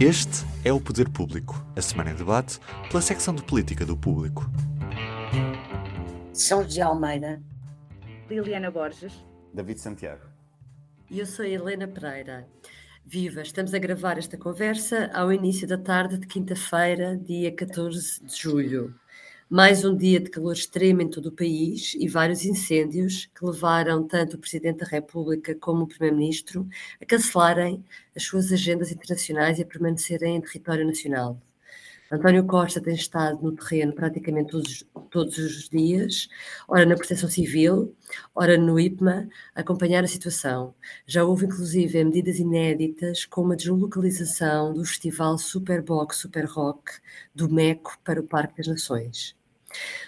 Este é o Poder Público, a semana em debate pela secção de política do Público. São José Almeida. Liliana Borges. David Santiago. E eu sou Helena Pereira. Viva! Estamos a gravar esta conversa ao início da tarde de quinta-feira, dia 14 de julho. Mais um dia de calor extremo em todo o país e vários incêndios que levaram tanto o Presidente da República como o Primeiro-Ministro a cancelarem as suas agendas internacionais e a permanecerem em território nacional. António Costa tem estado no terreno praticamente todos, todos os dias, ora na Proteção Civil, ora no IPMA, a acompanhar a situação. Já houve inclusive medidas inéditas, como a deslocalização do festival Superbox Super Rock do MECO para o Parque das Nações.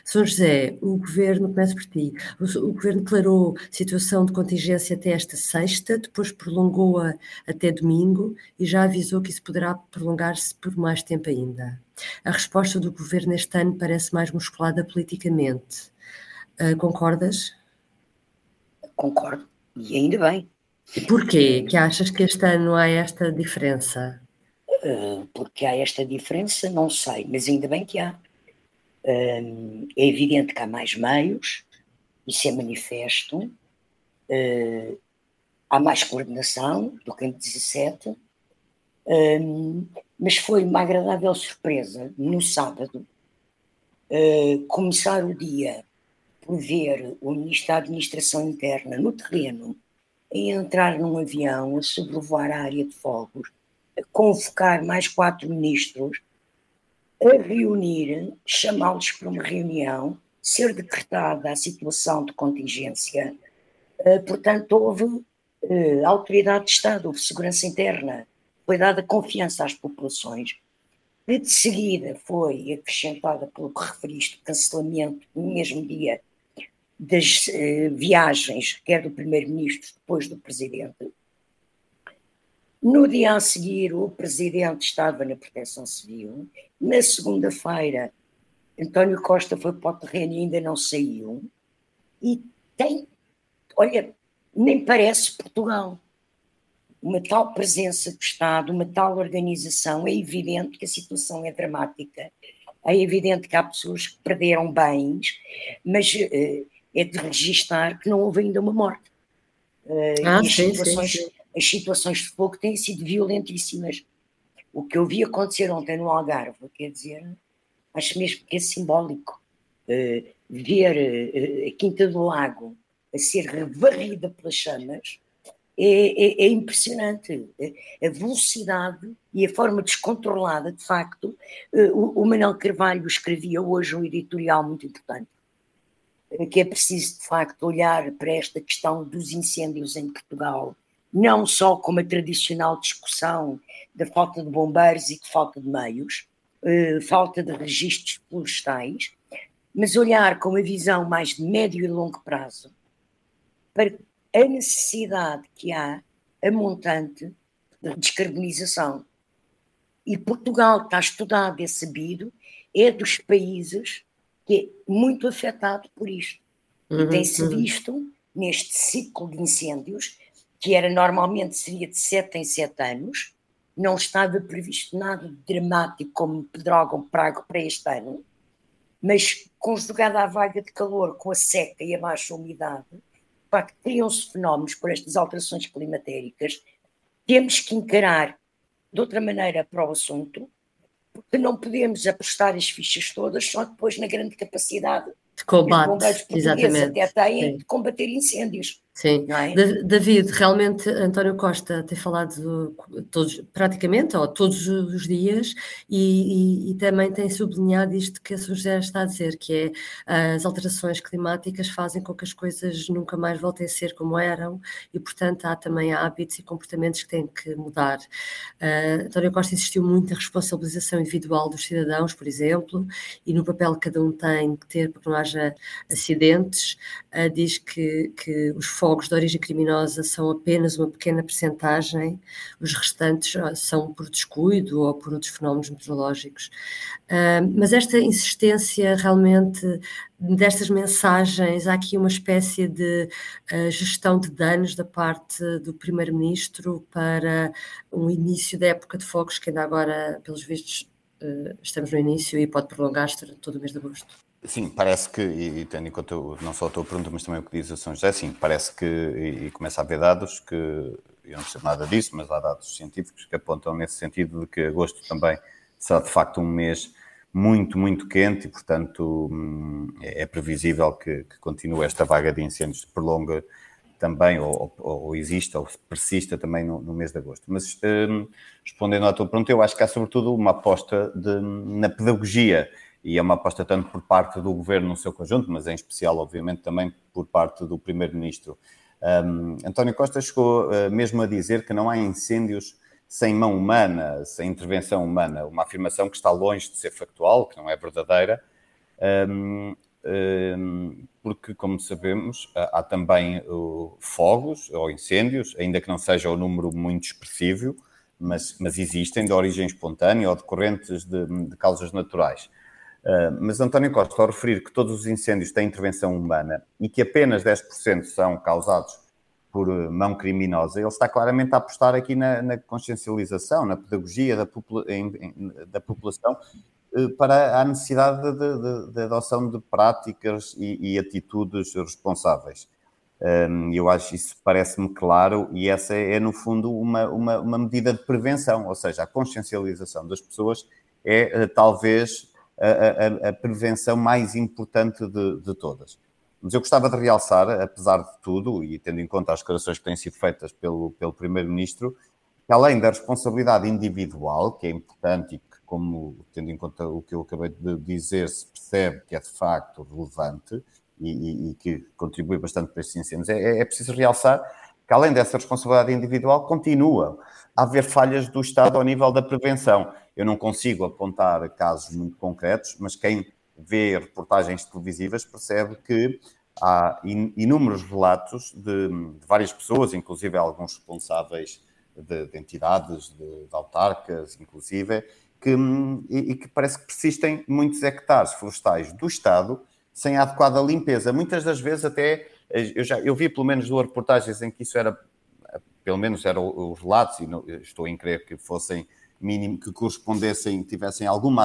São José, o governo, começa por ti, o, o, governo declarou situação de contingência até esta sexta, depois prolongou-a até domingo e já avisou que isso poderá prolongar-se por mais tempo ainda. A resposta do governo este ano parece mais musculada politicamente. Uh, concordas? Concordo, e ainda bem. Porquê que achas que este ano há esta diferença? Uh, porque há esta diferença, não sei, mas ainda bem que há é evidente que há mais meios, isso é manifesto, uh, há mais coordenação do que em 17, um, mas foi uma agradável surpresa no sábado uh, começar o dia por ver o Ministro da Administração Interna no terreno a entrar num avião, a sobrevoar a área de fogos, a convocar mais quatro ministros a reunir, chamá-los para uma reunião, ser decretada a situação de contingência. Uh, portanto, houve uh, autoridade de Estado, houve segurança interna, foi dada confiança às populações. E de seguida foi acrescentada pelo que referiste, o cancelamento no mesmo dia das uh, viagens, quer do Primeiro-Ministro, depois do Presidente, no dia a seguir, o presidente estava na Proteção Civil. Na segunda-feira, António Costa foi para o terreno e ainda não saiu. E tem, olha, nem parece Portugal. Uma tal presença do Estado, uma tal organização, é evidente que a situação é dramática. É evidente que há pessoas que perderam bens, mas uh, é de registar que não houve ainda uma morte. Uh, ah, sim, sim, sim as situações de fogo têm sido violentíssimas. O que eu vi acontecer ontem no Algarve, quer dizer, acho mesmo que é simbólico. Uh, ver uh, a Quinta do Lago a ser varrida pelas chamas é, é, é, impressionante. A velocidade e a forma descontrolada, de facto. Uh, o, o Manuel Carvalho escrevia hoje um editorial muito importante, que é preciso, de facto, olhar para esta questão dos incêndios em Portugal não só como a tradicional discussão da falta de bombeiros e de falta de meios, uh, falta de registros florestais, mas olhar com uma visão mais de médio e longo prazo para a necessidade que há a montante de descarbonização. E Portugal está estudado, é sabido, é dos países que é muito afetado por isto. Uhum, e tem-se uhum. visto neste ciclo de incêndios que era normalmente seria de 7 em 7 anos, não estava previsto nada dramático como pedrógão prago para este ano, mas conjugada à vaga de calor com a seca e a baixa umidade, criam-se fenómenos por estas alterações climatéricas, temos que encarar de outra maneira para o assunto, porque não podemos apostar as fichas todas só depois na grande capacidade de combate, exatamente. até têm Sim. de combater incêndios. Sim, é? David, realmente António Costa tem falado todos, praticamente, ou todos os dias, e, e, e, também tem sublinhado isto que a. José está a dizer, que é as alterações climáticas fazem com que as coisas nunca mais voltem a ser como eram, e portanto há também hábitos e comportamentos que têm que mudar. Uh, António Costa insistiu muito na responsabilização individual dos cidadãos, por exemplo, e no papel que cada um tem que ter para que não haja acidentes, uh, diz que, que os fogos de origem criminosa são apenas uma pequena percentagem, os restantes ah, são por descuido ou por outros fenómenos meteorológicos. Uh, mas esta insistência realmente destas mensagens, há aqui uma espécie de uh, gestão de danos da parte do Primeiro-Ministro para um início da época de fogos que ainda agora, pelos vistos, estamos no início e pode prolongar-se durante todo o mês de agosto. Sim, parece que, e tendo em conta não só a tua pergunta, mas também o que diz a São José, sim, parece que, e, e começa a haver dados que, eu não percebo nada disso, mas há dados científicos que apontam nesse sentido de que agosto também será de facto um mês muito, muito quente e, portanto, hum, é, é previsível que, que continue esta vaga de incêndios, se prolonga também, ou, ou, ou exista, ou persista também no, no mês de agosto. Mas, hum, respondendo à tua pergunta, eu acho que há sobretudo uma aposta de, na pedagogia e é uma aposta tanto por parte do governo no seu conjunto, mas em especial, obviamente, também por parte do primeiro-ministro. Um, António Costa chegou uh, mesmo a dizer que não há incêndios sem mão humana, sem intervenção humana, uma afirmação que está longe de ser factual, que não é verdadeira, um, um, porque, como sabemos, há também uh, fogos ou incêndios, ainda que não seja um número muito expressivo, mas, mas, existem de origem espontânea ou decorrentes de, de causas naturais. Uh, mas António Costa, ao referir que todos os incêndios têm intervenção humana e que apenas 10% são causados por uh, mão criminosa, ele está claramente a apostar aqui na, na consciencialização, na pedagogia da, popula em, em, da população uh, para a necessidade de, de, de, adoção de práticas e, e atitudes responsáveis. Eu acho isso parece-me claro e essa é, no fundo, uma, uma, uma medida de prevenção, ou seja, a consciencialização das pessoas é talvez a, a, prevenção mais importante de, de, todas. Mas eu gostava de realçar, apesar de tudo, e tendo em conta as declarações que têm sido feitas pelo, pelo Primeiro-Ministro, que além da responsabilidade individual, que é importante e que, como tendo em conta o que eu acabei de dizer, se percebe que é de facto relevante e, e, e que contribui bastante para estes incêndios, é, é preciso realçar que além dessa responsabilidade individual, continua a haver falhas do Estado ao nível da prevenção. Eu não consigo apontar casos muito concretos, mas quem vê reportagens televisivas percebe que há inúmeros relatos de, de várias pessoas, inclusive alguns responsáveis de, de entidades, de, de, autarcas, inclusive, que, e, e, que parece que persistem muitos hectares florestais do Estado sem adequada limpeza. Muitas das vezes até, eu, já, eu vi pelo menos duas reportagens em que isso era, pelo menos eram os relatos, e não, estou em crer que fossem mínimo que correspondessem, tivessem alguma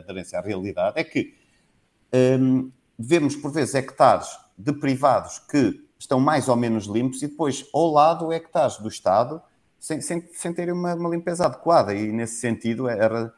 aderência à realidade, é que um, vemos por vezes hectares de privados que estão mais ou menos limpos e depois ao lado hectares do Estado sem, sem, sem terem uma, uma, limpeza adequada. E nesse sentido era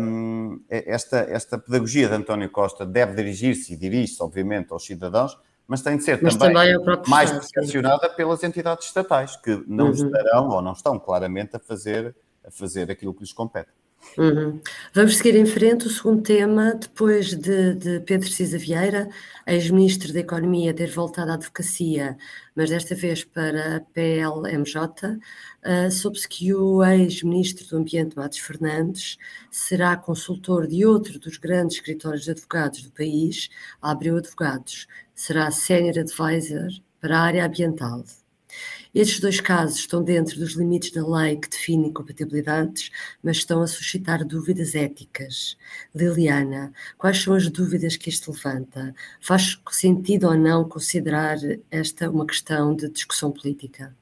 um, esta, esta pedagogia de António Costa deve dirigir-se e dirige-se obviamente aos cidadãos mas tem de ser mas também, também é mais pressionada pelas entidades estatais, que não uhum. estarão ou não estão claramente a fazer, a fazer aquilo que lhes compete. Uhum. Vamos seguir em frente. O segundo tema, depois de, de Pedro Cisa Vieira, ex-ministro da Economia, ter voltado à advocacia, mas desta vez para a PLMJ, uh, soube-se que o ex-ministro do Ambiente, Matos Fernandes, será consultor de outro dos grandes escritórios de advogados do país, Abreu Advogados, será Senior Advisor para a área ambiental. Estes dois casos estão dentro dos limites da lei que define incompatibilidades, mas estão a suscitar dúvidas éticas. Liliana, quais são as dúvidas que isto levanta? Faz sentido ou não considerar esta uma questão de discussão política?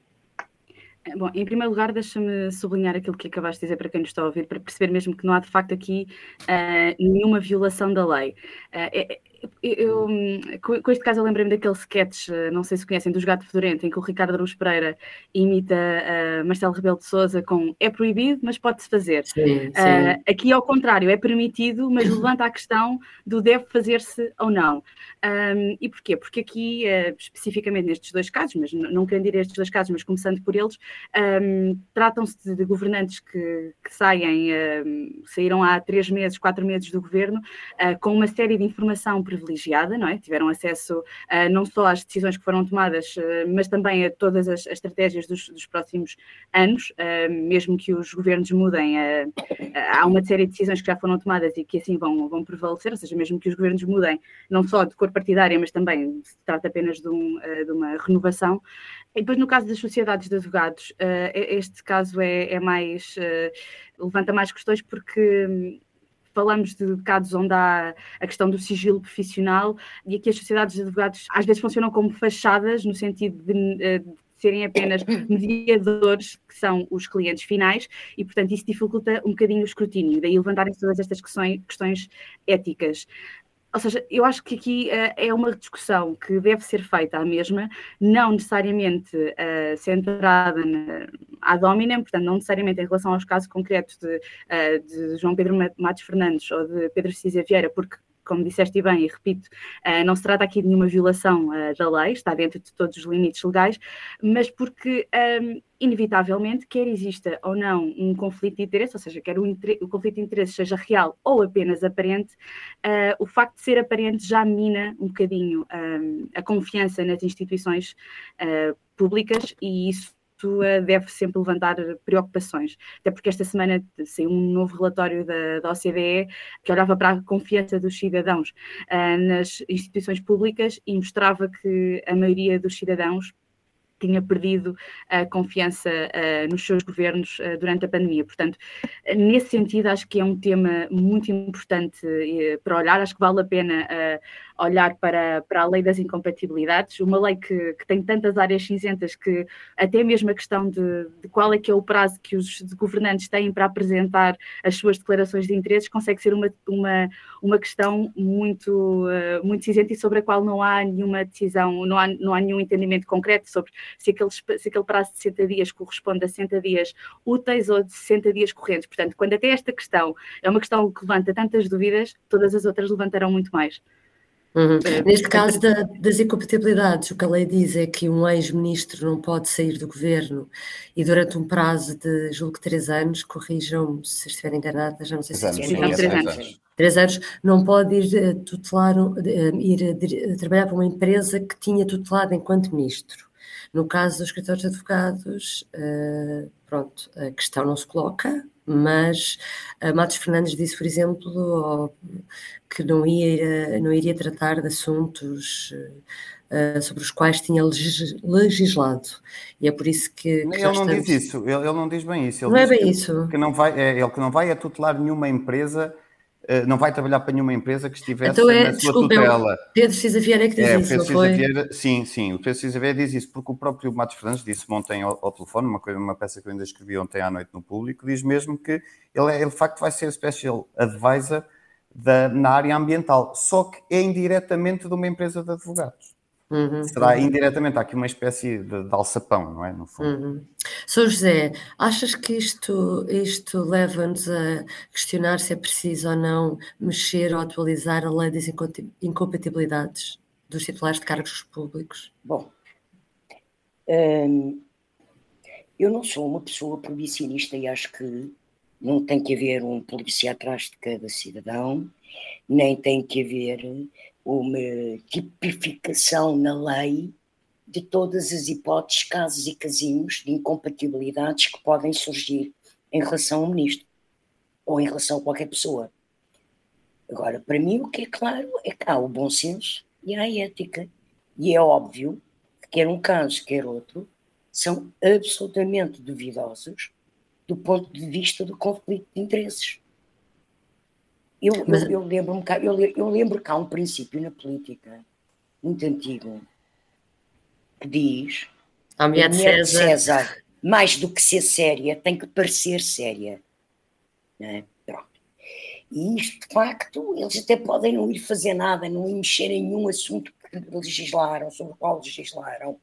Bom, em primeiro lugar, deixa-me sublinhar aquilo que acabaste de dizer para quem nos está a ouvir, para perceber mesmo que não há de facto aqui uh, nenhuma violação da lei. Uh, eu, com este caso eu lembrei-me daquele sketch, eh, não sei se conhecem, dos Gato Fedorento, em que o Ricardo Aruz Pereira imita uh, Marcelo Rebelo de Souza com é proibido, mas pode-se fazer. Sim, sim. Uh, aqui ao contrário, é permitido, mas levanta a questão do deve fazer-se ou não. Um, e porquê? Porque aqui, uh, especificamente nestes dois casos, mas não querendo ir a estes dois casos, mas começando por eles, um, tratam-se de, de, governantes que, que saem, saíram há três meses, quatro meses do governo, com uma série de informação privilegiada, não é? Tiveram acesso uh, não só às decisões que foram tomadas, uh, mas também a todas as, as estratégias dos, dos, próximos anos, mesmo que os governos mudem, há uma série de decisões que já foram tomadas e que assim vão, vão prevalecer, ou seja, mesmo que os governos mudem, não só de cor partidária, mas também se trata apenas de, um, de uma renovação. E depois, no caso das sociedades de advogados, este caso é, é mais. levanta mais questões porque hum, falamos de casos onde há a questão do sigilo profissional e aqui as sociedades de advogados às vezes funcionam como fachadas, no sentido de, eh, de serem apenas mediadores, que são os clientes finais, e, portanto, isso dificulta um bocadinho o escrutínio, daí levantarem todas estas questões, questões éticas. Ou seja, eu acho que aqui uh, é uma discussão que deve ser feita à mesma, não necessariamente uh, centrada na, à dominem, portanto, não necessariamente em relação aos casos concretos de, uh, de João Pedro Matos Fernandes ou de Pedro Cisa Vieira, porque como disseste bem e repito, uh, não se trata aqui de nenhuma violação uh, da lei, está dentro de todos os limites legais, mas porque, um, inevitavelmente, quer exista ou não um conflito de interesse, ou seja, quer o, o conflito de interesse seja real ou apenas aparente, uh, o facto de ser aparente já mina um bocadinho um, a confiança nas instituições públicas e isso deve sempre levantar preocupações. Até porque esta semana saiu um novo relatório da, da OCDE que olhava para a confiança dos cidadãos uh, nas instituições públicas e mostrava que a maioria dos cidadãos tinha perdido a confiança uh, nos seus governos uh, durante a pandemia. Portanto, nesse sentido, acho que é um tema muito importante para olhar, acho que vale a pena olhar para, para a lei das incompatibilidades, uma lei que, que tem tantas áreas cinzentas que até mesmo a questão de, de qual é que é o prazo que os governantes têm para apresentar as suas declarações de interesses consegue ser uma, uma, uma questão muito, muito cinzenta e sobre a qual não há nenhuma decisão, não há, não há nenhum entendimento concreto sobre se aquele, se aquele prazo de 60 dias corresponde a 60 dias úteis ou de 60 dias correntes. Portanto, quando até esta questão é uma questão que levanta tantas dúvidas, todas as outras levantarão muito mais. Uhum. É, Neste caso da, das incompatibilidades, o que a lei diz é que um ex-ministro não pode sair do governo e durante um prazo de, julgo que três anos, corrijam-me se estiver enganada, já não sei se anos, sim, três, três anos. Três anos, não pode ir eh, tutelar, eh, ir eh, trabalhar para uma empresa que tinha tutelado enquanto ministro. No caso dos escritórios de advogados, pronto, a questão não se coloca, mas uh, Matos Fernandes disse, por exemplo, que não, ia, não iria tratar de assuntos uh, sobre os quais tinha legislado. E é por isso que. que ele não estamos... diz isso, ele, ele, não diz bem isso. Ele não é bem que, isso. Que não vai, é, ele que não vai é tutelar nenhuma empresa eh, não vai trabalhar para nenhuma empresa que estivesse então é, na sua tutela. Pedro Cisa Vieira é que diz é, isso, Pedro foi? Vieira, sim, sim, o Pedro Cisa Vieira diz isso, porque o próprio Matos Fernandes disse ontem ao, ao, telefone, uma, coisa, uma peça que eu ainda escrevi ontem à noite no público, diz mesmo que ele, é, ele de facto vai ser special advisor da, na área ambiental, só que é indiretamente de uma empresa de advogados. Uhum, Será uhum. indiretamente, há aqui uma espécie de, de alçapão, não é? No fundo. Uhum. São José, achas que isto, isto leva-nos a questionar se é preciso ou não mexer ou atualizar a lei das incompatibilidades dos titulares de cargos públicos? Bom, hum, eu não sou uma pessoa proibicionista e acho que não tem que haver um polícia atrás de cada cidadão, nem tem que haver uma tipificação na lei de todas as hipóteses, casos e casinhos de incompatibilidades que podem surgir em relação ao ministro ou em relação a qualquer pessoa. Agora, para mim, o que é claro é que há o bom senso e há a ética. E é óbvio que quer um caso, quer outro, são absolutamente duvidosos do ponto de vista do conflito de interesses. Eu, Mas... eu, eu lembro-me eu, eu lembro que há um princípio na política muito antigo que diz a mulher de César. César, mais do que ser séria, tem que parecer séria. É? Pronto. E isto, de facto, eles até podem não ir fazer nada, não ir mexer em nenhum assunto que legislaram, sobre o qual legislaram,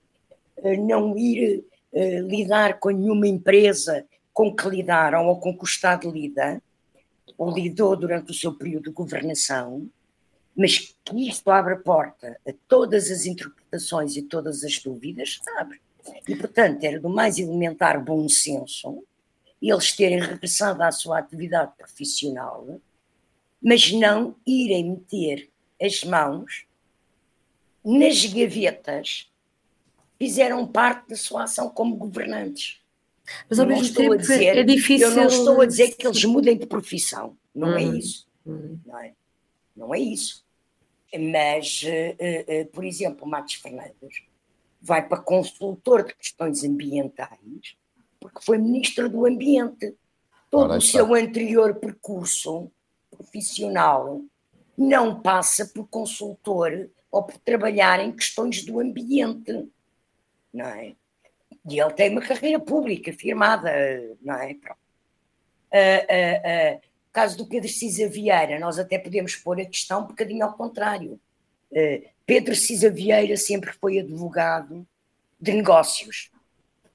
eh, não ir uh, lidar com nenhuma empresa com que lidaram ou com que o Estado lida, ou lidou durante o seu período de governação, mas que isto abre a porta a todas as interpretações e todas as dúvidas, sabe? E, portanto, era do mais elementar bom senso eles terem regressado à sua atividade profissional, mas não irem meter as mãos nas gavetas, fizeram parte da sua ação como governantes. Mas ao Eu não mesmo estou a tempo dizer- é difícil. Eu não estou a dizer que eles mudem de profissão, não é Uhum. isso. Uhum. Não é, não é isso. Mas, eh, eh, por exemplo, o Matos Fernandes vai para consultor de questões ambientais porque foi ministro do Ambiente. Todo o seu anterior percurso profissional não passa por consultor ou por trabalhar em questões do ambiente, não é? E ele tem uma carreira pública firmada, não é? Pronto. Ah, ah, ah, no caso do Pedro Cisa Vieira, nós até podemos pôr a questão um bocadinho ao contrário. Ah, Pedro Cisa Vieira sempre foi advogado de negócios,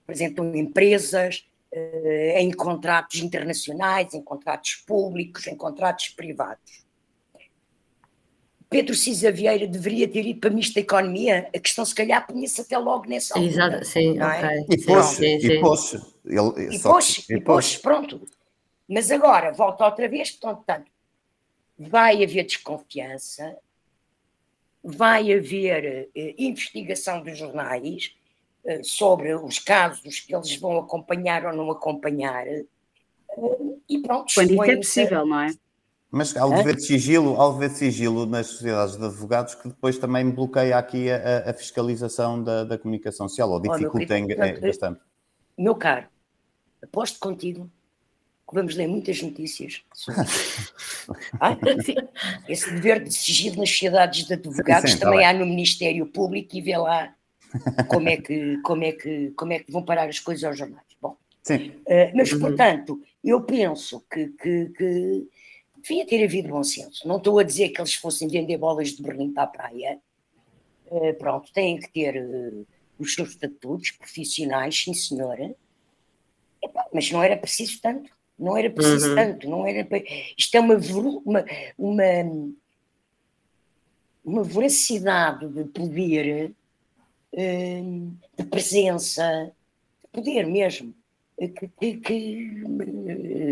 representam empresas, em contratos internacionais, em contratos públicos, em contratos privados. Pedro Cisa Vieira deveria ter ido para Ministro da Economia, a questão se calhar punha-se até logo nessa altura. Exato, sim, é? ok. E pôs, sim, e pôs. Ele, E pôs, e pôs, pronto. Mas agora, volta outra vez, portanto, vai haver desconfiança, vai haver eh, investigação dos jornais eh, sobre os casos que eles vão acompanhar ou não acompanhar, eh, e pronto, Quando isso é possível, não é? Mas há o dever de sigilo, há o dever de sigilo nas sociedades de advogados que depois também bloqueia aqui a, a- fiscalização da, da comunicação social, ou dificulta em- portanto, bastante. Meu caro, aposto contigo que vamos ler muitas notícias sobre Ah, sim. Esse dever de sigilo nas sociedades de advogados Sim, tá também bem. há no Ministério Público e vê lá como é que, como é que, como é que vão parar as coisas aos jornais. Bom, Sim, eh, mas portanto, eu penso que, que, que devia ter havido bom senso. Não estou a dizer que eles fossem vender bolas de Berlim para a praia. Eh, pronto, têm que ter eh, os seus estatutos profissionais, sim senhora. Epá, mas não era preciso tanto. Não era preciso Uhum. tanto. Não era, isto é uma, uma, uma, uma voracidade de poder, eh, de presença, de poder mesmo, que, que, que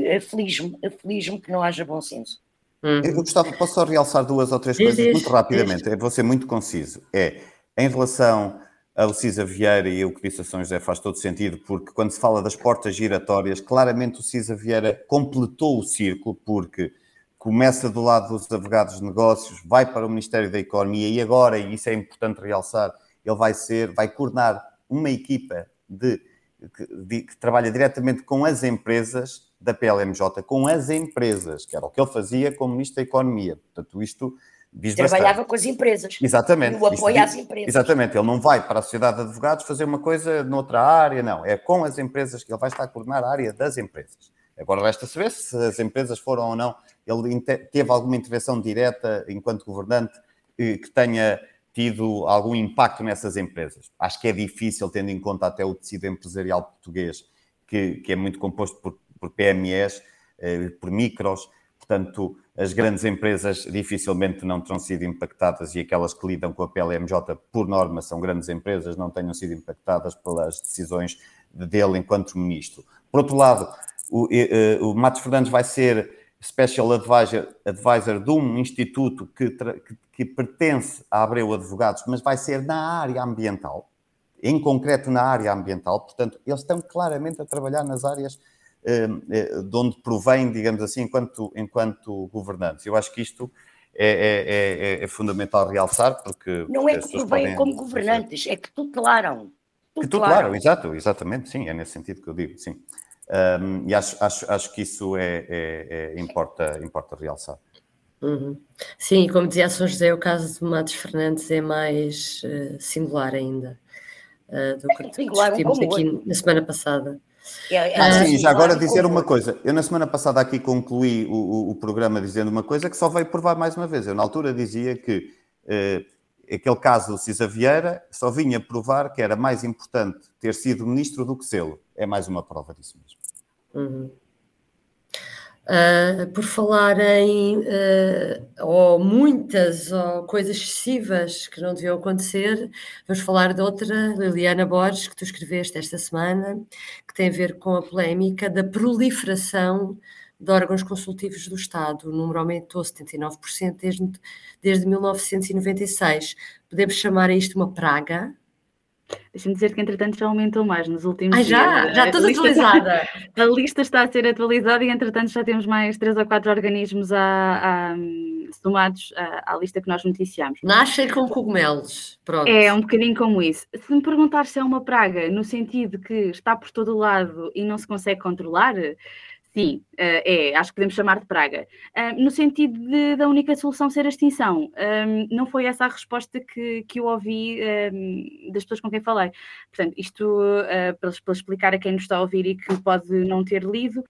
eh, aflige-me, aflige-me que não haja bom senso. Uhum. Eu gostava, posso só realçar duas ou três coisas muito rapidamente, eu vou ser muito conciso. É, em relação ao Cisa Vieira e o que disse a São José faz todo sentido, porque quando se fala das portas giratórias, claramente o Cisa Vieira completou o círculo, porque começa do lado dos advogados de negócios, vai para o Ministério da Economia e agora, e isso é importante realçar, ele vai ser, vai coordenar uma equipa de, que, que trabalha diretamente com as empresas da PLMJ, com as empresas, que era o que ele fazia como Ministro da Economia. Portanto, isto diz Trabalhava bastante. com as empresas. Exatamente. No apoio Isto às diz- empresas. Exatamente. Ele não vai para a sociedade de advogados fazer uma coisa noutra área, não. É com as empresas que ele vai estar a coordenar a área das empresas. Agora resta saber se as empresas foram ou não. Ele teve alguma intervenção direta enquanto governante eh, que tenha tido algum impacto nessas empresas. Acho que é difícil, tendo em conta até o tecido empresarial português, que, que é muito composto por, por PMEs, eh, por micros, portanto, as grandes empresas dificilmente não terão sido impactadas e aquelas que lidam com a PLMJ, por norma, são grandes empresas, não tenham sido impactadas pelas decisões dele enquanto ministro. Por outro lado, o, eh, o Matos Fernandes vai ser Special Advisor, advisor de um instituto que, que, que pertence à Abreu Advogados, mas vai ser na área ambiental, em concreto na área ambiental, portanto, eles estão claramente a trabalhar nas áreas eh, eh, de onde provém, digamos assim, enquanto, enquanto governantes. Eu acho que isto é, é- é- é fundamental realçar, porque. Não é que podem- como governantes, é que tutelaram. que tutelaram, exato, exatamente, sim, é nesse sentido que eu digo, sim. Um, e acho, acho, acho que isso é, é- é- importa, importa realçar. Uhum. Sim, como dizia São José, o caso de Matos Fernandes é mais eh, singular ainda eh, do que Singular um discutimos como aqui na semana passada. É, é Ah, sim, já agora dizer uma coisa. Eu na semana passada aqui concluí o, o- o programa dizendo uma coisa que só veio provar mais uma vez. Eu na altura dizia que eh, aquele caso do Cisa Vieira só vinha provar que era mais importante ter sido ministro do que sê-lo. É mais uma prova disso mesmo. Uhum. Uh, por falar em uh, ou muitas ou coisas excessivas que não deviam acontecer, vamos falar de outra, Liliana Borges, que tu escreveste esta semana, que tem a ver com a polémica da proliferação de órgãos consultivos do Estado. O número aumentou 79% desde, desde 1996. Podemos chamar isto uma praga? Deixa-me dizer que, entretanto, já aumentou mais nos últimos ah, já? dias. Já estou atualizada. a lista está a ser atualizada e, entretanto, já temos mais três ou quatro organismos a, a, somados à, à, lista que nós noticiamos. Nascem com cogumelos, pronto. É, um bocadinho como isso. Se me perguntar se é uma praga, no sentido que está por todo o lado e não se consegue controlar, Sim, eh, é, acho que podemos chamar de praga. no sentido de, da única solução ser a extinção. não foi essa a resposta que, que eu ouvi das pessoas com quem falei. Portanto, isto para, explicar a quem nos está a ouvir e que pode não ter lido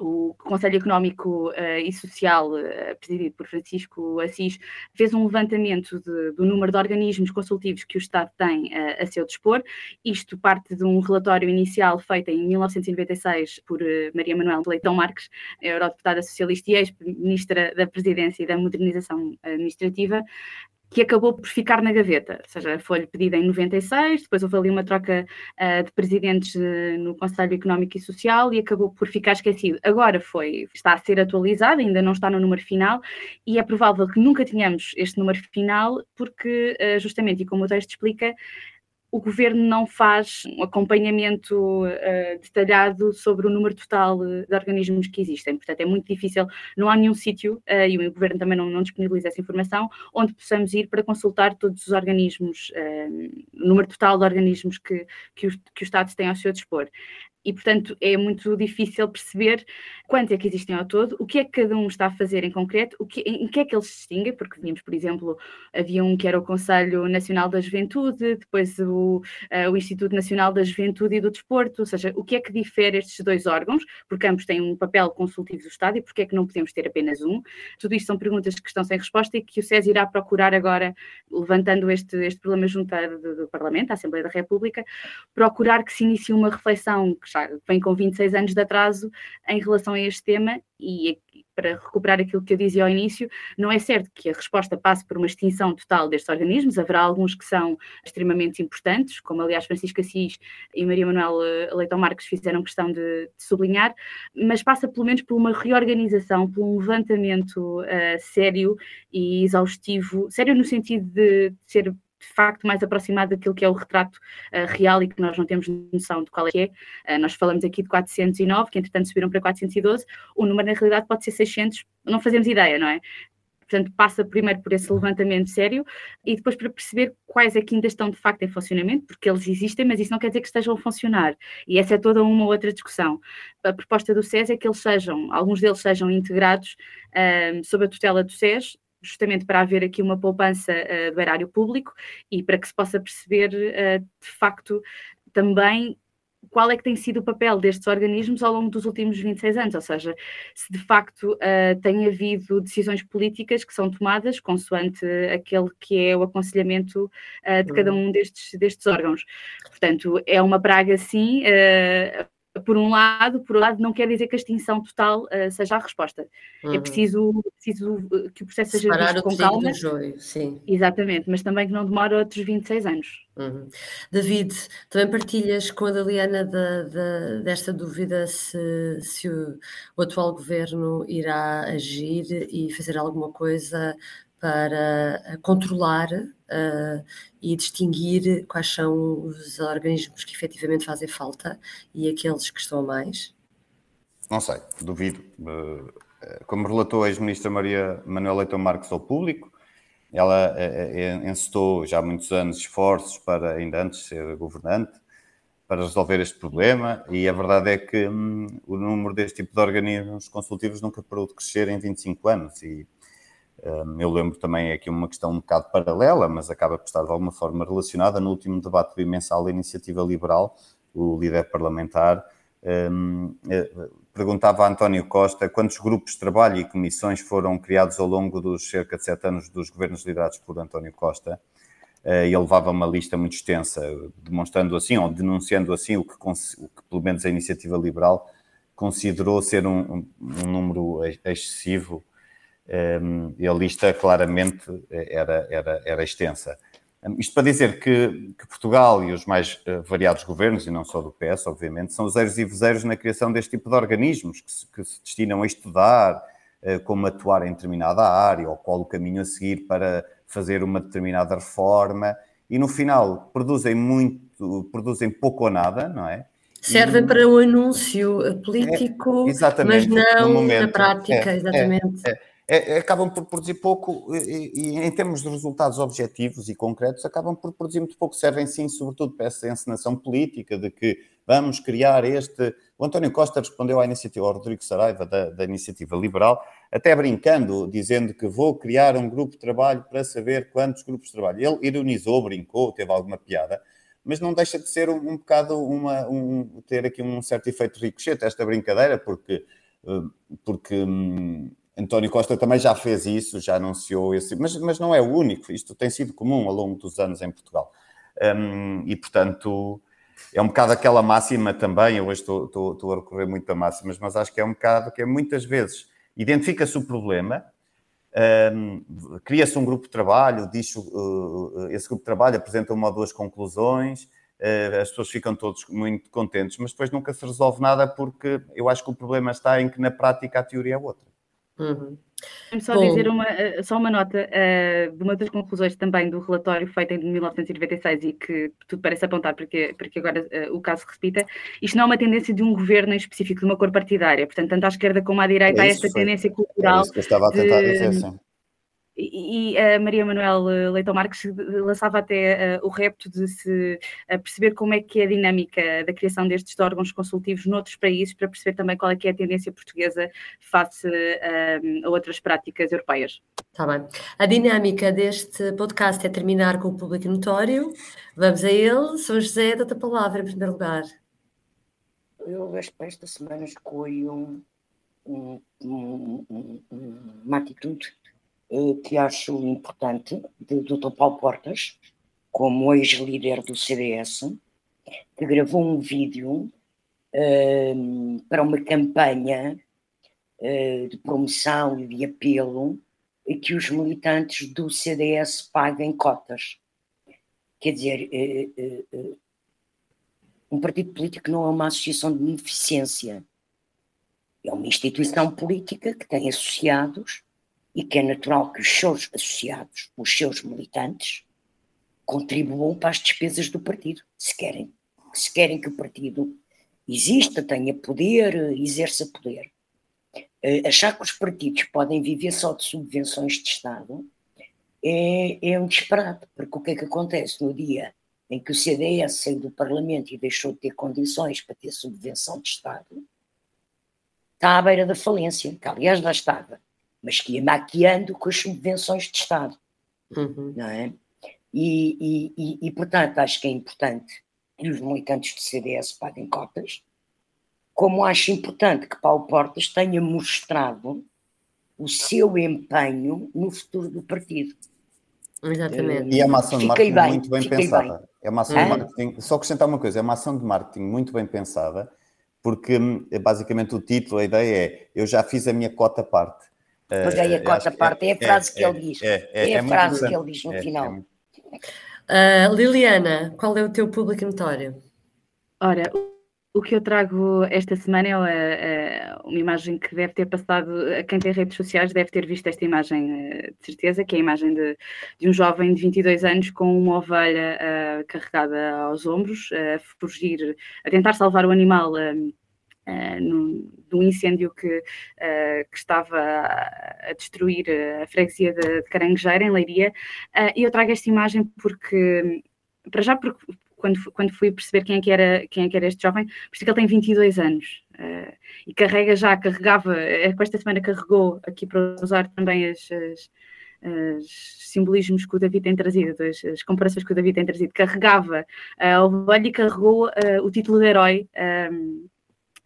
o Conselho Económico uh, e Social, uh, presidido por Francisco Assis, fez um levantamento de, do número de organismos consultivos que o Estado tem uh, a seu dispor. Isto parte de um relatório inicial feito em 1996 por Maria Manuel Leitão Marques, eurodeputada socialista e ex-ministra da Presidência e da Modernização Administrativa, que acabou por ficar na gaveta, ou seja, foi-lhe pedida em 96, depois houve ali uma troca uh, de presidentes uh, no Conselho Económico e Social e acabou por ficar esquecido. Agora foi, está a ser atualizado, ainda não está no número final e é provável que nunca tenhamos este número final porque, uh, justamente, e como o texto explica, o governo não faz um acompanhamento uh, detalhado sobre o número total de organismos que existem. Portanto, é muito difícil, não há nenhum sítio, uh, e o governo também não, não, disponibiliza essa informação, onde possamos ir para consultar todos os organismos, uh, o número total de organismos que, que, o, que o Estado tem ao seu dispor e, portanto, é muito difícil perceber quanto é que existem ao todo, o que é que cada um está a fazer em concreto, o que, em, que é que eles se distinguem, porque vimos, por exemplo, havia um que era o Conselho Nacional da Juventude, depois o, uh, o Instituto Nacional da Juventude e do Desporto, ou seja, o que é que difere estes dois órgãos, porque ambos têm um papel consultivo do Estado e porque é que não podemos ter apenas um? Tudo isto são perguntas que estão sem resposta e que o SES irá procurar agora, levantando este, este problema junto do, do Parlamento, à Assembleia da República, procurar que se inicie uma reflexão que vem com 26 anos de atraso em relação a este tema e para recuperar aquilo que eu dizia ao início, não é certo que a resposta passe por uma extinção total destes organismos, haverá alguns que são extremamente importantes, como aliás Francisco Assis e Maria Manuel Leitão Marques fizeram questão de, de sublinhar, mas passa pelo menos por uma reorganização, por um levantamento uh, sério e exaustivo, sério no sentido de ser de facto mais aproximado daquilo que é o retrato uh, real e que nós não temos noção de qual é que é. Uh, nós falamos aqui de 409, que entretanto subiram para 412, o número na realidade pode ser 600, não fazemos ideia, não é? Portanto, passa primeiro por esse levantamento sério e depois para perceber quais é que ainda estão de facto em funcionamento, porque eles existem, mas isso não quer dizer que estejam a funcionar. E essa é toda uma outra discussão. A proposta do SES é que eles sejam, alguns deles sejam integrados uh, sob a tutela do SES, justamente para haver aqui uma poupança uh, do erário público e para que se possa perceber, uh, de facto, também qual é que tem sido o papel destes organismos ao longo dos últimos 26 anos, ou seja, se de facto uh, tem havido decisões políticas que são tomadas consoante aquele que é o aconselhamento uh, de cada uhum. um destes, destes órgãos. Portanto, é uma praga, sim, uh, por um lado, por outro lado, não quer dizer que a extinção total uh, seja a resposta. É uhum. É preciso, preciso eh, que o processo seja Separar visto com calma. Joio, sim. Exatamente, mas também que não demore outros 26 anos. Uhum. David, também partilhas com a Daliana de, de, desta dúvida se, se o, o atual governo irá agir e fazer alguma coisa para eh, controlar uh, e distinguir quais são os organismos que efetivamente fazem falta e aqueles que estão mais? Não sei, duvido. Eh, como relatou a ex-ministra Maria Manuela Leitão Marques ao público, ela encestou já há muitos anos esforços para, ainda antes de ser governante, para resolver este problema e a verdade é que hum, o número deste tipo de organismos consultivos nunca parou de crescer em 25 anos e eu lembro também aqui uma questão um bocado paralela, mas acaba por estar de alguma forma relacionada. No último debate bimensal da Iniciativa Liberal, o líder parlamentar eh, perguntava a António Costa quantos grupos de trabalho e comissões foram criados ao longo dos cerca de sete anos dos governos liderados por António Costa. Uh, e ele levava uma lista muito extensa, demonstrando assim, ou denunciando assim, o que, o que pelo menos a Iniciativa Liberal considerou ser um, um número excessivo e a lista claramente era, era, era extensa. Isto para dizer que, que, Portugal e os mais uh, variados governos, e não só do PS, obviamente, são os zeros e vezeiros na criação deste tipo de organismos que se, que se destinam a estudar uh, como atuar em determinada área ou qual o caminho a seguir para fazer uma determinada reforma e no final produzem muito, produzem pouco ou nada, não é? Servem para o anúncio político, é, mas não na prática, é, exatamente. É, é, é, acabam por produzir pouco e, e, em termos de resultados objetivos e concretos, acabam por produzir muito pouco. Servem sim, sobretudo, para essa encenação política de que vamos criar este. O António Costa respondeu à iniciativa, ao Rodrigo Saraiva, da, da iniciativa liberal, até brincando, dizendo que vou criar um grupo de trabalho para saber quantos grupos de trabalho. Ele ironizou, brincou, teve alguma piada, mas não deixa de ser um, um bocado uma, um, ter aqui um certo efeito ricochete esta brincadeira, porque, eh, porque hum, António Costa também já fez isso, já anunciou esse, mas, mas não é o único, isto tem sido comum ao longo dos anos em Portugal. Um, e, portanto, é um bocado aquela máxima também, eu hoje estou, estou, estou a recorrer muito a máximas, mas acho que é um bocado que é muitas vezes identifica-se o problema, um, cria-se um grupo de trabalho, diz, uh, esse grupo de trabalho apresenta uma ou duas conclusões, uh, as pessoas ficam todos muito contentes, mas depois nunca se resolve nada porque eu acho que o problema está em que na prática a teoria é outra. Uhum. Só Bom. dizer uma, eh, só uma nota uh, de uma das conclusões também do relatório feito em 1996 e que tudo parece apontar porque, porque agora uh, o caso se repita. Isto não é uma tendência de um governo em específico, de uma cor partidária. Portanto, tanto à esquerda como à direita é há esta foi. tendência cultural. É isso que eu estava a tentar de, dizer, sim e a Maria Manuel eh, Leitão Marques lançava até uh, o repto de se uh, perceber como é que é a dinâmica da criação destes órgãos consultivos noutros países, para perceber também qual é que é a tendência portuguesa face uh, a outras práticas europeias. Está bem. A dinâmica deste podcast é terminar com o público notório. Vamos a ele. São José, dá-te a palavra em primeiro lugar. Eu acho que esta semana escolho um, um, um, uma atitude que acho importante, do Dr. Paulo Portas, como ex-líder do CDS, que gravou um vídeo uh, para uma campanha uh, de promoção e de apelo e que os militantes do CDS paguem cotas. Quer dizer, uh, um partido político não é uma associação de beneficência, é uma instituição política que tem associados e que é natural que os seus associados, os seus militantes, contribuam para as despesas do partido, se querem, se querem que o partido exista, tenha poder, exerça poder. Uh, achar que os partidos podem viver só de subvenções de Estado é, é um disparate, porque o que é que acontece? No dia em que o CDS saiu do Parlamento e deixou de ter condições para ter subvenção de Estado, está à beira da falência, que aliás já estava mas que ia maquiando com as subvenções de Estado. Uhum. Não é? E, e, e, e, portanto, acho que é importante que os militantes do CDS paguem cotas, como acho importante que Paulo Portas tenha mostrado o seu empenho no futuro do partido. Exatamente. E é uma ação de marketing bem, muito bem pensada. Bem. É uma ação de marketing, só acrescentar uma coisa, é uma ação de marketing muito bem pensada, porque hum, basicamente o título, a ideia é eu já fiz a minha cota parte. Pois é, a quarta parte, é, a frase que ele diz. É, a frase que ele diz no final. Uh, Liliana, qual é o teu público notório? Ora, o que eu trago esta semana é uma imagem que deve ter passado, a quem tem redes sociais deve ter visto esta imagem, de certeza, que é a imagem de, de um jovem de 22 anos com uma ovelha uh, carregada aos ombros, a fugir, a tentar salvar o animal uh, uh, no, do incêndio que, uh, que estava a, destruir a freguesia de, de Caranguejeira, em Leiria. Uh, e eu trago esta imagem porque, para já, porque quando, quando fui perceber quem é, que era, quem é que era este jovem, percebi que ele tem 22 anos uh, e carrega já, carregava, com esta semana carregou aqui para usar também as, as, as simbolismos que o David tem trazido, as, as, comparações que o David tem trazido, carregava a ovelha e carregou uh, o título de herói um,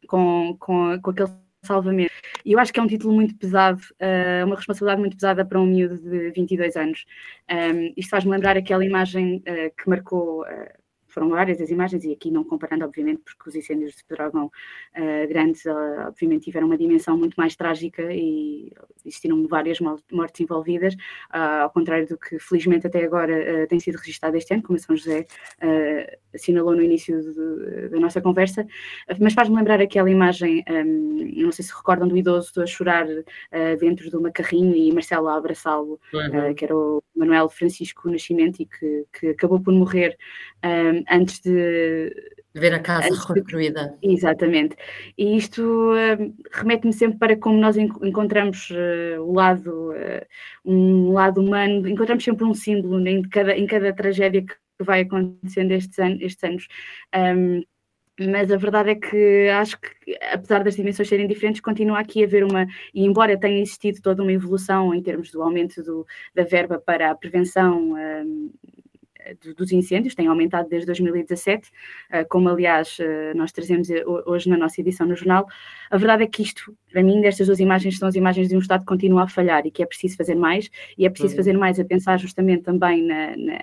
com, com, com aquele salvamento. E eu acho que é um título muito pesado, uh, uma responsabilidade muito pesada para um miúdo de 22 anos. Um, isto faz-me lembrar aquela imagem uh, que marcou uh, foram várias as imagens, e aqui não comparando, obviamente, porque os incêndios de Pedrógão uh, grandes, uh, obviamente, tiveram uma dimensão muito mais trágica e existiram várias mortes envolvidas, uh, ao contrário do que, felizmente, até agora tem sido registado este ano, como a São José assinalou no início de, da nossa conversa, mas faz-me lembrar aquela imagem, um, não sei se recordam do idoso a chorar dentro de uma carrinho e Marcelo a abraçá-lo, uhum. que era o Manuel Francisco Nascimento e que, que acabou por morrer um, antes de ver a casa reconstruída. De... Exatamente. E isto uh, remete-me sempre para como nós encontramos uh, o lado, uh, um lado humano, encontramos sempre um símbolo em cada, em cada tragédia que vai acontecendo estes, an estes anos. Um, mas a verdade é que acho que, apesar das dimensões serem diferentes, continua aqui a haver uma, e embora tenha existido toda uma evolução em termos do aumento do, da verba para a prevenção um, dos incêndios, tem aumentado desde 2017, uh, como aliás uh, nós trazemos eh, hoje na nossa edição no jornal. A verdade é que isto, para mim, destas duas imagens são as imagens de um Estado que continua a falhar e que é preciso fazer mais, e é preciso uhum. fazer mais a pensar justamente também na, na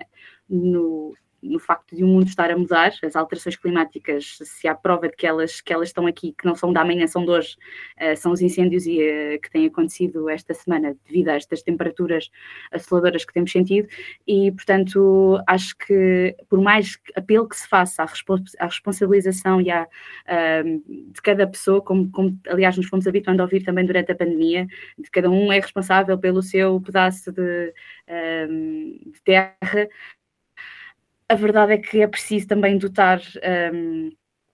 no, no facto de o mundo estar a mudar, as alterações climáticas, se há prova de que elas, que elas estão aqui, que não são da manhã, são de hoje, uh, são os incêndios e, uh, que têm acontecido esta semana devido a estas temperaturas assoladoras que temos sentido. E, portanto, acho que por mais apelo que se faça à, à responsabilização e à, uh, de cada pessoa, como, como aliás nos fomos habituando a ouvir também durante a pandemia, de cada um é responsável pelo seu pedaço de, de terra, a verdade é que é preciso também dotar um,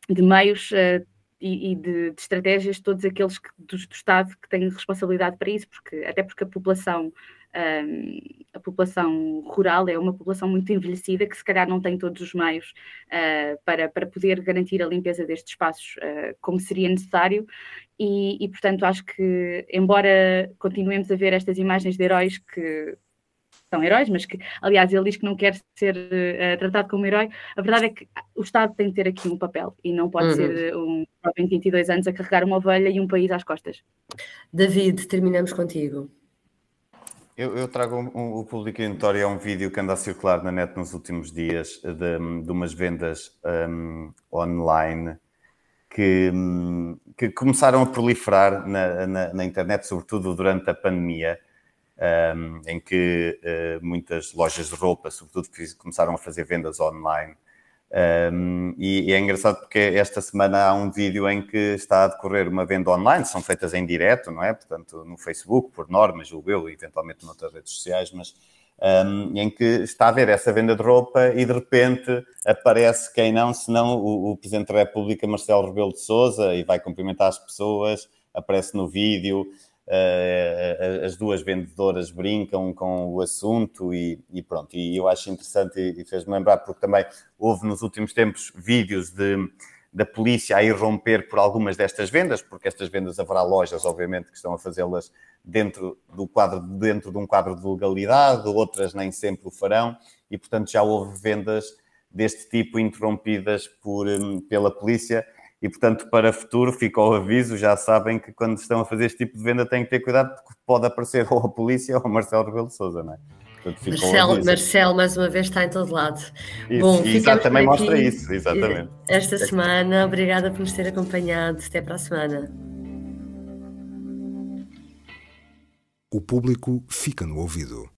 de meios uh, e, e de, de, estratégias todos aqueles que, do, do, Estado que têm responsabilidade para isso, porque até porque a população um, a população rural é uma população muito envelhecida que se calhar não tem todos os meios uh, para, para poder garantir a limpeza destes espaços uh, como seria necessário. E, e, portanto acho que embora continuemos a ver estas imagens de heróis que são heróis, mas que, aliás, ele diz que não quer ser uh, tratado como herói. A verdade é que o Estado tem que ter aqui um papel e não pode uhum. ser um jovem de 22 anos a carregar uma ovelha e um país às costas. David, terminamos contigo. Eu, eu trago um, um, o público notório é um vídeo que anda a circular na net nos últimos dias de, de umas vendas um, online que, hum, que, começaram a proliferar na, na, na internet, sobretudo durante a pandemia um, em que uh, muitas lojas de roupa, sobretudo, começaram a fazer vendas online. Um, e, e, é engraçado porque esta semana há um vídeo em que está a decorrer uma venda online, são feitas em direto, não é? Portanto, no Facebook, por norma, julgo eu, eventualmente noutras redes sociais, mas um, em que está a haver essa venda de roupa e de repente aparece quem não, senão o, o Presidente da República, Marcelo Rebelo de Souza, e vai cumprimentar as pessoas, aparece no vídeo, as duas vendedoras brincam com o assunto e, e pronto. E eu acho interessante e, e fez-me lembrar, porque também houve nos últimos tempos vídeos de, da polícia a irromper por algumas destas vendas, porque estas vendas haverá lojas, obviamente, que estão a fazê-las dentro do quadro, dentro de um quadro de legalidade, outras nem sempre o farão, e portanto já houve vendas deste tipo interrompidas por, hum, pela polícia e, portanto, para o futuro, fica o aviso, já sabem que quando estão a fazer este tipo de venda têm que ter cuidado, porque pode aparecer ou a polícia ou o Marcelo Rebelo de Sousa, não é? Portanto, Marcelo, Marcelo, mais uma vez, está em todo lado. Isso, Bom, e também mostra isso, exatamente. Esta semana, obrigada por nos ter acompanhado. Até para a semana. O público fica no ouvido.